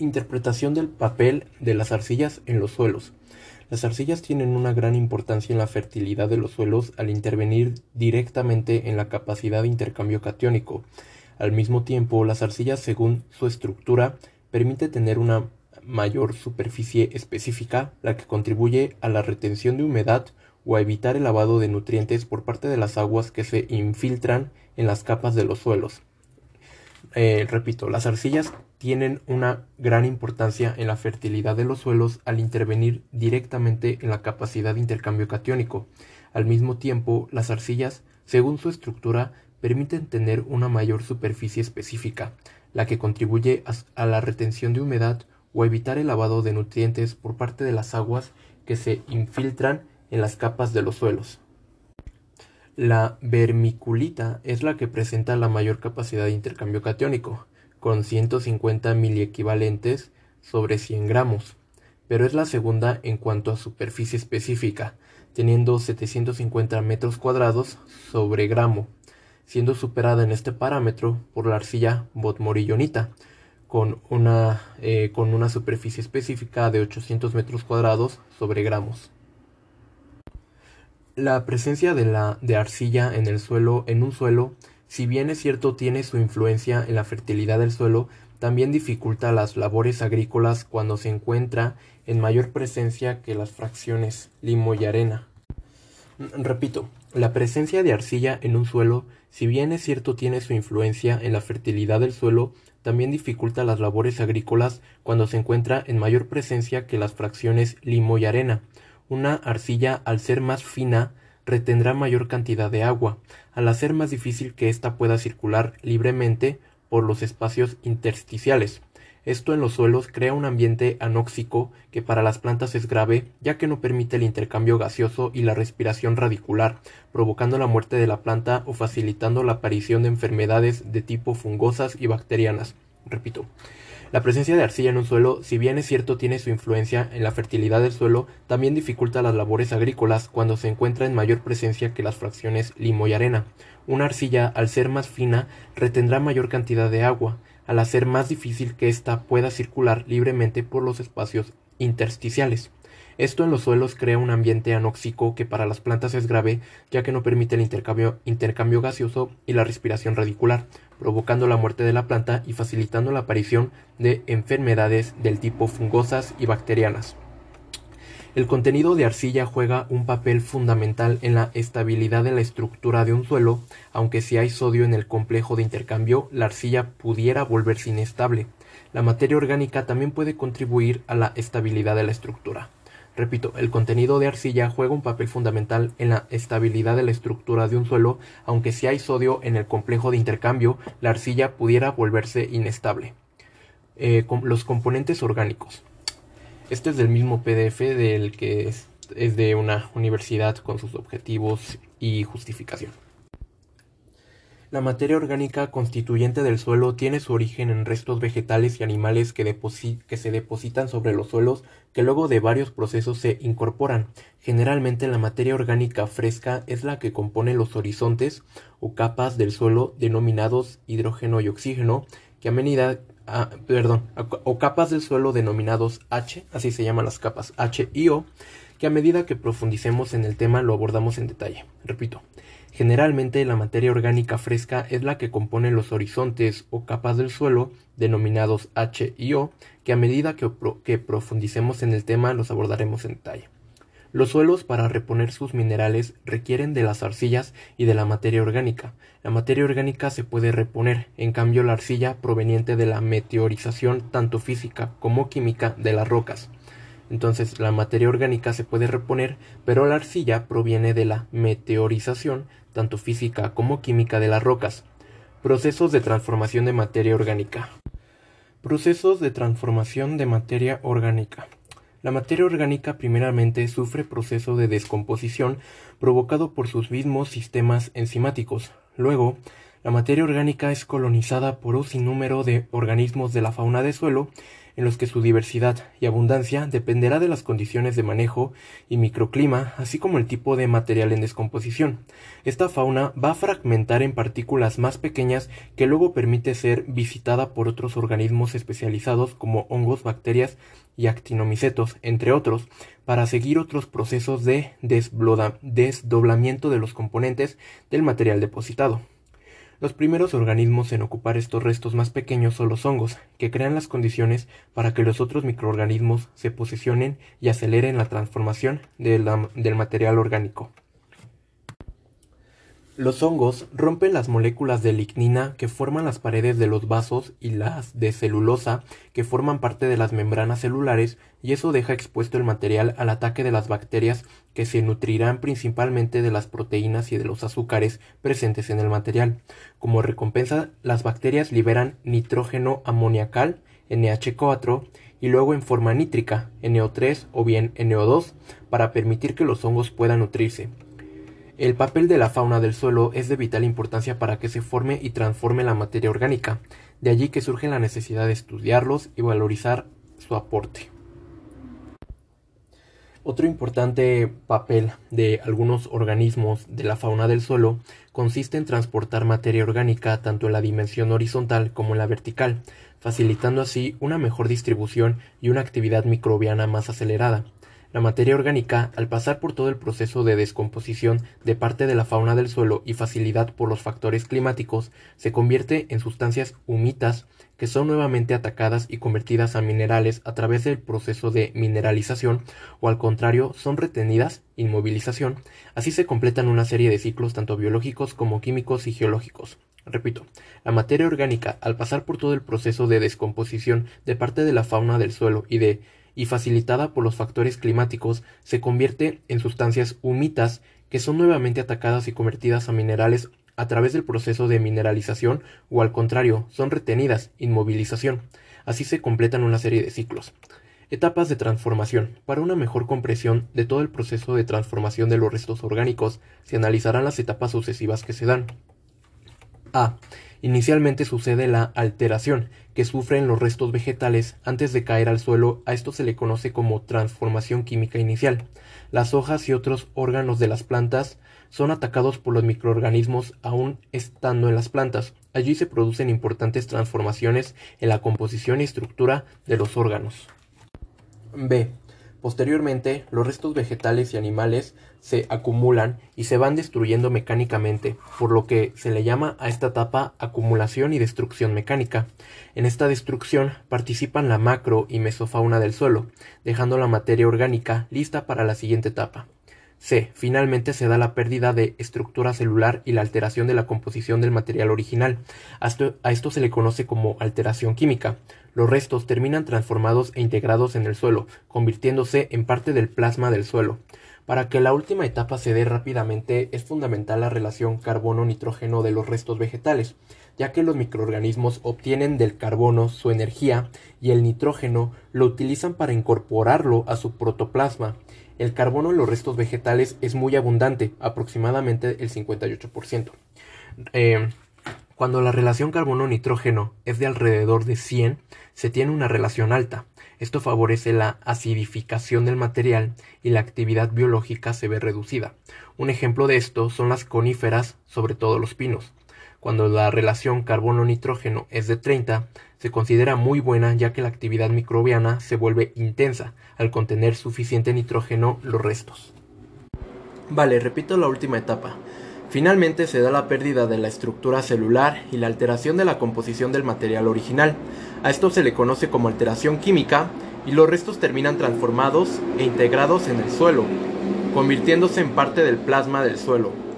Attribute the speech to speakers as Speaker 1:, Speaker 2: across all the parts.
Speaker 1: Interpretación del papel de las arcillas en los suelos. Las arcillas tienen una gran importancia en la fertilidad de los suelos al intervenir directamente en la capacidad de intercambio catiónico. Al mismo tiempo, las arcillas, según su estructura, permite tener una mayor superficie específica, la que contribuye a la retención de humedad o a evitar el lavado de nutrientes por parte de las aguas que se infiltran en las capas de los suelos. Eh, repito, las arcillas tienen una gran importancia en la fertilidad de los suelos al intervenir directamente en la capacidad de intercambio catiónico. Al mismo tiempo, las arcillas, según su estructura, permiten tener una mayor superficie específica, la que contribuye a la retención de humedad o a evitar el lavado de nutrientes por parte de las aguas que se infiltran en las capas de los suelos. La vermiculita es la que presenta la mayor capacidad de intercambio catiónico, con 150 miliequivalentes sobre 100 gramos, pero es la segunda en cuanto a superficie específica, teniendo 750 metros cuadrados sobre gramo, siendo superada en este parámetro por la arcilla botmorillonita, con una, eh, con una superficie específica de 800 metros cuadrados sobre gramos. La presencia de la de arcilla en el suelo, en un suelo, si bien es cierto tiene su influencia en la fertilidad del suelo, también dificulta las labores agrícolas cuando se encuentra en mayor presencia que las fracciones limo y arena. Repito, la presencia de arcilla en un suelo, si bien es cierto tiene su influencia en la fertilidad del suelo, también dificulta las labores agrícolas cuando se encuentra en mayor presencia que las fracciones limo y arena. Una arcilla, al ser más fina, retendrá mayor cantidad de agua, al hacer más difícil que ésta pueda circular libremente por los espacios intersticiales. Esto en los suelos crea un ambiente anóxico que para las plantas es grave, ya que no permite el intercambio gaseoso y la respiración radicular, provocando la muerte de la planta o facilitando la aparición de enfermedades de tipo fungosas y bacterianas. Repito, la presencia de arcilla en un suelo, si bien es cierto tiene su influencia en la fertilidad del suelo, también dificulta las labores agrícolas cuando se encuentra en mayor presencia que las fracciones limo y arena. Una arcilla, al ser más fina, retendrá mayor cantidad de agua, al hacer más difícil que ésta pueda circular libremente por los espacios intersticiales. Esto en los suelos crea un ambiente anóxico que para las plantas es grave, ya que no permite el intercambio, intercambio gaseoso y la respiración radicular, provocando la muerte de la planta y facilitando la aparición de enfermedades del tipo fungosas y bacterianas. El contenido de arcilla juega un papel fundamental en la estabilidad de la estructura de un suelo, aunque si hay sodio en el complejo de intercambio, la arcilla pudiera volverse inestable. La materia orgánica también puede contribuir a la estabilidad de la estructura. Repito, el contenido de arcilla juega un papel fundamental en la estabilidad de la estructura de un suelo, aunque si hay sodio en el complejo de intercambio, la arcilla pudiera volverse inestable. Eh, los componentes orgánicos. Este es del mismo PDF del que es de una universidad con sus objetivos y justificación. La materia orgánica constituyente del suelo tiene su origen en restos vegetales y animales que, se depositan sobre los suelos que luego de varios procesos se incorporan. Generalmente la materia orgánica fresca es la que compone los horizontes o capas del suelo denominados hidrógeno y oxígeno, que a medida perdón, o capas del suelo denominados H, así se llaman las capas H y O, que a medida que profundicemos en el tema lo abordamos en detalle. Repito, Generalmente la materia orgánica fresca es la que compone los horizontes o capas del suelo, denominados H y O, que a medida que, profundicemos en el tema los abordaremos en detalle. Los suelos para reponer sus minerales requieren de las arcillas y de la materia orgánica. La materia orgánica se puede reponer, en cambio la arcilla proveniente de la meteorización tanto física como química de las rocas. Entonces la materia orgánica se puede reponer, pero la arcilla proviene de la meteorización, tanto física como química de las rocas. Procesos de transformación de materia orgánica. Procesos de transformación de materia orgánica. La materia orgánica primeramente sufre proceso de descomposición provocado por sus mismos sistemas enzimáticos. Luego, la materia orgánica es colonizada por un sinnúmero de organismos de la fauna de suelo en los que su diversidad y abundancia dependerá de las condiciones de manejo y microclima, así como el tipo de material en descomposición. Esta fauna va a fragmentar en partículas más pequeñas que luego permite ser visitada por otros organismos especializados como hongos, bacterias y actinomicetos, entre otros, para seguir otros procesos de desdoblamiento de los componentes del material depositado. Los primeros organismos en ocupar estos restos más pequeños son los hongos, que crean las condiciones para que los otros microorganismos se posicionen y aceleren la transformación del material orgánico. Los hongos rompen las moléculas de lignina que forman las paredes de los vasos y las de celulosa que forman parte de las membranas celulares y eso deja expuesto el material al ataque de las bacterias que se nutrirán principalmente de las proteínas y de los azúcares presentes en el material. Como recompensa, las bacterias liberan nitrógeno amoniacal, NH4, y luego en forma nítrica, NO3 o bien NO2, para permitir que los hongos puedan nutrirse. El papel de la fauna del suelo es de vital importancia para que se forme y transforme la materia orgánica, de allí que surge la necesidad de estudiarlos y valorizar su aporte. Otro importante papel de algunos organismos de la fauna del suelo consiste en transportar materia orgánica tanto en la dimensión horizontal como en la vertical, facilitando así una mejor distribución y una actividad microbiana más acelerada. La materia orgánica, al pasar por todo el proceso de descomposición de parte de la fauna del suelo y facilidad por los factores climáticos, se convierte en sustancias humitas que son nuevamente atacadas y convertidas a minerales a través del proceso de mineralización o al contrario son retenidas, inmovilización, así se completan una serie de ciclos tanto biológicos como químicos y geológicos. Repito, la materia orgánica, al pasar por todo el proceso de descomposición de parte de la fauna del suelo y de y facilitada por los factores climáticos, se convierte en sustancias humitas que son nuevamente atacadas y convertidas a minerales a través del proceso de mineralización o al contrario, son retenidas, inmovilización. Así se completan una serie de ciclos. Etapas de transformación. Para una mejor comprensión de todo el proceso de transformación de los restos orgánicos, se analizarán las etapas sucesivas que se dan. A. Inicialmente sucede la alteración que sufren los restos vegetales antes de caer al suelo, a esto se le conoce como transformación química inicial. Las hojas y otros órganos de las plantas son atacados por los microorganismos aún estando en las plantas. Allí se producen importantes transformaciones en la composición y estructura de los órganos. B. Posteriormente, los restos vegetales y animales se acumulan y se van destruyendo mecánicamente, por lo que se le llama a esta etapa acumulación y destrucción mecánica. En esta destrucción participan la macro y mesofauna del suelo, dejando la materia orgánica lista para la siguiente etapa. C. Finalmente se da la pérdida de estructura celular y la alteración de la composición del material original. A esto, se le conoce como alteración química. Los restos terminan transformados e integrados en el suelo, convirtiéndose en parte del plasma del suelo. Para que la última etapa se dé rápidamente es fundamental la relación carbono-nitrógeno de los restos vegetales, ya que los microorganismos obtienen del carbono su energía y el nitrógeno lo utilizan para incorporarlo a su protoplasma. El carbono en los restos vegetales es muy abundante, aproximadamente el 58%. Eh, cuando la relación carbono-nitrógeno es de alrededor de 100, se tiene una relación alta. Esto favorece la acidificación del material y la actividad biológica se ve reducida. Un ejemplo de esto son las coníferas, sobre todo los pinos. Cuando la relación carbono-nitrógeno es de 30, se considera muy buena ya que la actividad microbiana se vuelve intensa al contener suficiente nitrógeno los restos. Vale, repito la última etapa. Finalmente se da la pérdida de la estructura celular y la alteración de la composición del material original. A esto se le conoce como alteración química y los restos terminan transformados e integrados en el suelo, convirtiéndose en parte del plasma del suelo.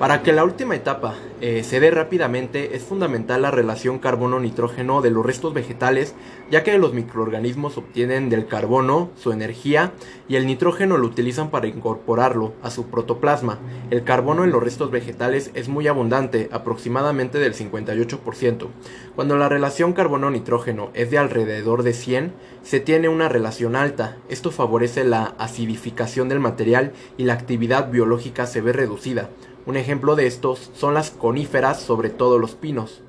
Speaker 1: Para que la última etapa eh, se dé rápidamente es fundamental la relación carbono-nitrógeno de los restos vegetales, ya que los microorganismos obtienen del carbono su energía y el nitrógeno lo utilizan para incorporarlo a su protoplasma. El carbono en los restos vegetales es muy abundante, aproximadamente del 58%. Cuando la relación carbono-nitrógeno es de alrededor de 100, se tiene una relación alta. Esto favorece la acidificación del material y la actividad biológica se ve reducida. Un ejemplo de estos son las coníferas, sobre todo los pinos.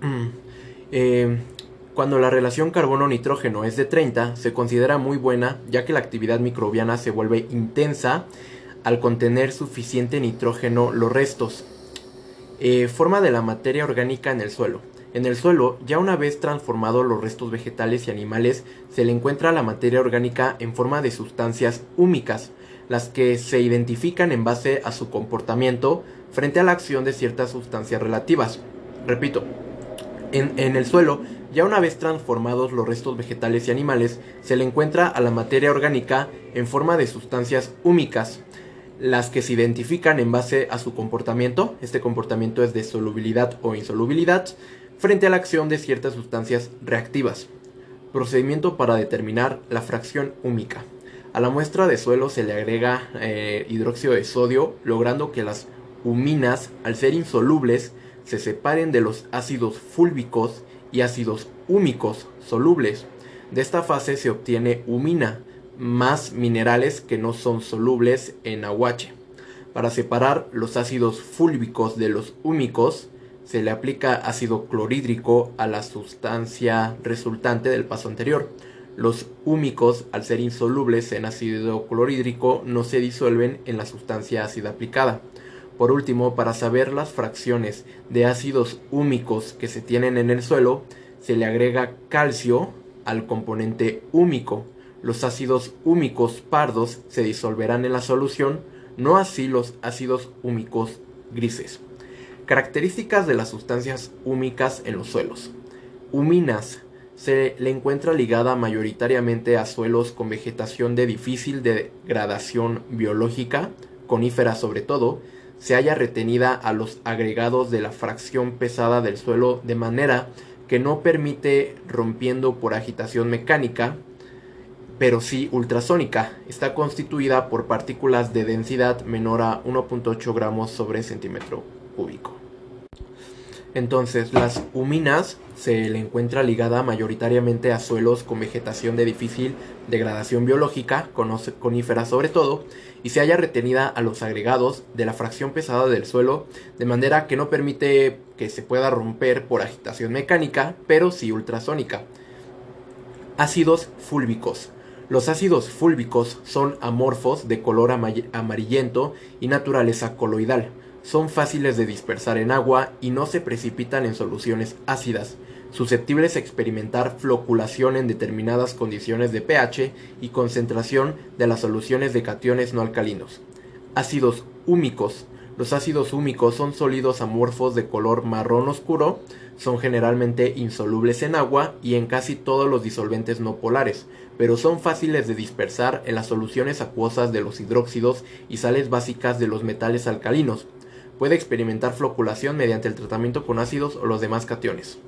Speaker 1: Mm. Eh, Cuando la relación carbono-nitrógeno es de 30, se considera muy buena ya que la actividad microbiana se vuelve intensa al contener suficiente nitrógeno los restos. Eh, forma de la materia orgánica en el suelo. En el suelo, ya una vez transformados los restos vegetales y animales, se le encuentra la materia orgánica en forma de sustancias húmicas, las que se identifican en base a su comportamiento frente a la acción de ciertas sustancias relativas. Repito, en, el suelo ya una vez transformados los restos vegetales y animales, se le encuentra a la materia orgánica en forma de sustancias húmicas, las que se identifican en base a su comportamiento, este comportamiento es de solubilidad o insolubilidad, frente a la acción de ciertas sustancias reactivas. Procedimiento para determinar la fracción húmica. A la muestra de suelo se le agrega eh, hidróxido de sodio, logrando que las huminas, al ser insolubles, se separen de los ácidos fúlbicos y ácidos húmicos solubles. De esta fase se obtiene humina, más minerales que no son solubles en aguache. Para separar los ácidos fúlbicos de los húmicos, se le aplica ácido clorhídrico a la sustancia resultante del paso anterior. Los húmicos, al ser insolubles en ácido clorhídrico, no se disuelven en la sustancia ácida aplicada. Por último, para saber las fracciones de ácidos húmicos que se tienen en el suelo, se le agrega calcio al componente húmico. Los ácidos húmicos pardos se disolverán en la solución, no así los ácidos húmicos grises. Características de las sustancias húmicas en los suelos. Huminas. Se le encuentra ligada mayoritariamente a suelos con vegetación de difícil degradación biológica, conífera sobre todo, se haya retenida a los agregados de la fracción pesada del suelo de manera que no permite rompiendo por agitación mecánica, pero sí ultrasónica. Está constituida por partículas de densidad menor a 1.8 gramos sobre centímetro cúbico. Entonces, las huminas se le encuentra ligada mayoritariamente a suelos con vegetación de difícil degradación biológica, conífera sobre todo, y se haya retenida a los agregados de la fracción pesada del suelo, de manera que no permite que se pueda romper por agitación mecánica, pero sí ultrasónica. Ácidos fúlbicos. Los ácidos fúlbicos son amorfos de color amarillento y naturaleza coloidal son fáciles de dispersar en agua y no se precipitan en soluciones ácidas, susceptibles a experimentar floculación en determinadas condiciones de pH y concentración de las soluciones de cationes no alcalinos. Ácidos húmicos. Los ácidos húmicos son sólidos amorfos de color marrón oscuro, son generalmente insolubles en agua y en casi todos los disolventes no polares, pero son fáciles de dispersar en las soluciones acuosas de los hidróxidos y sales básicas de los metales alcalinos, puede experimentar floculación mediante el tratamiento con ácidos o los demás cationes.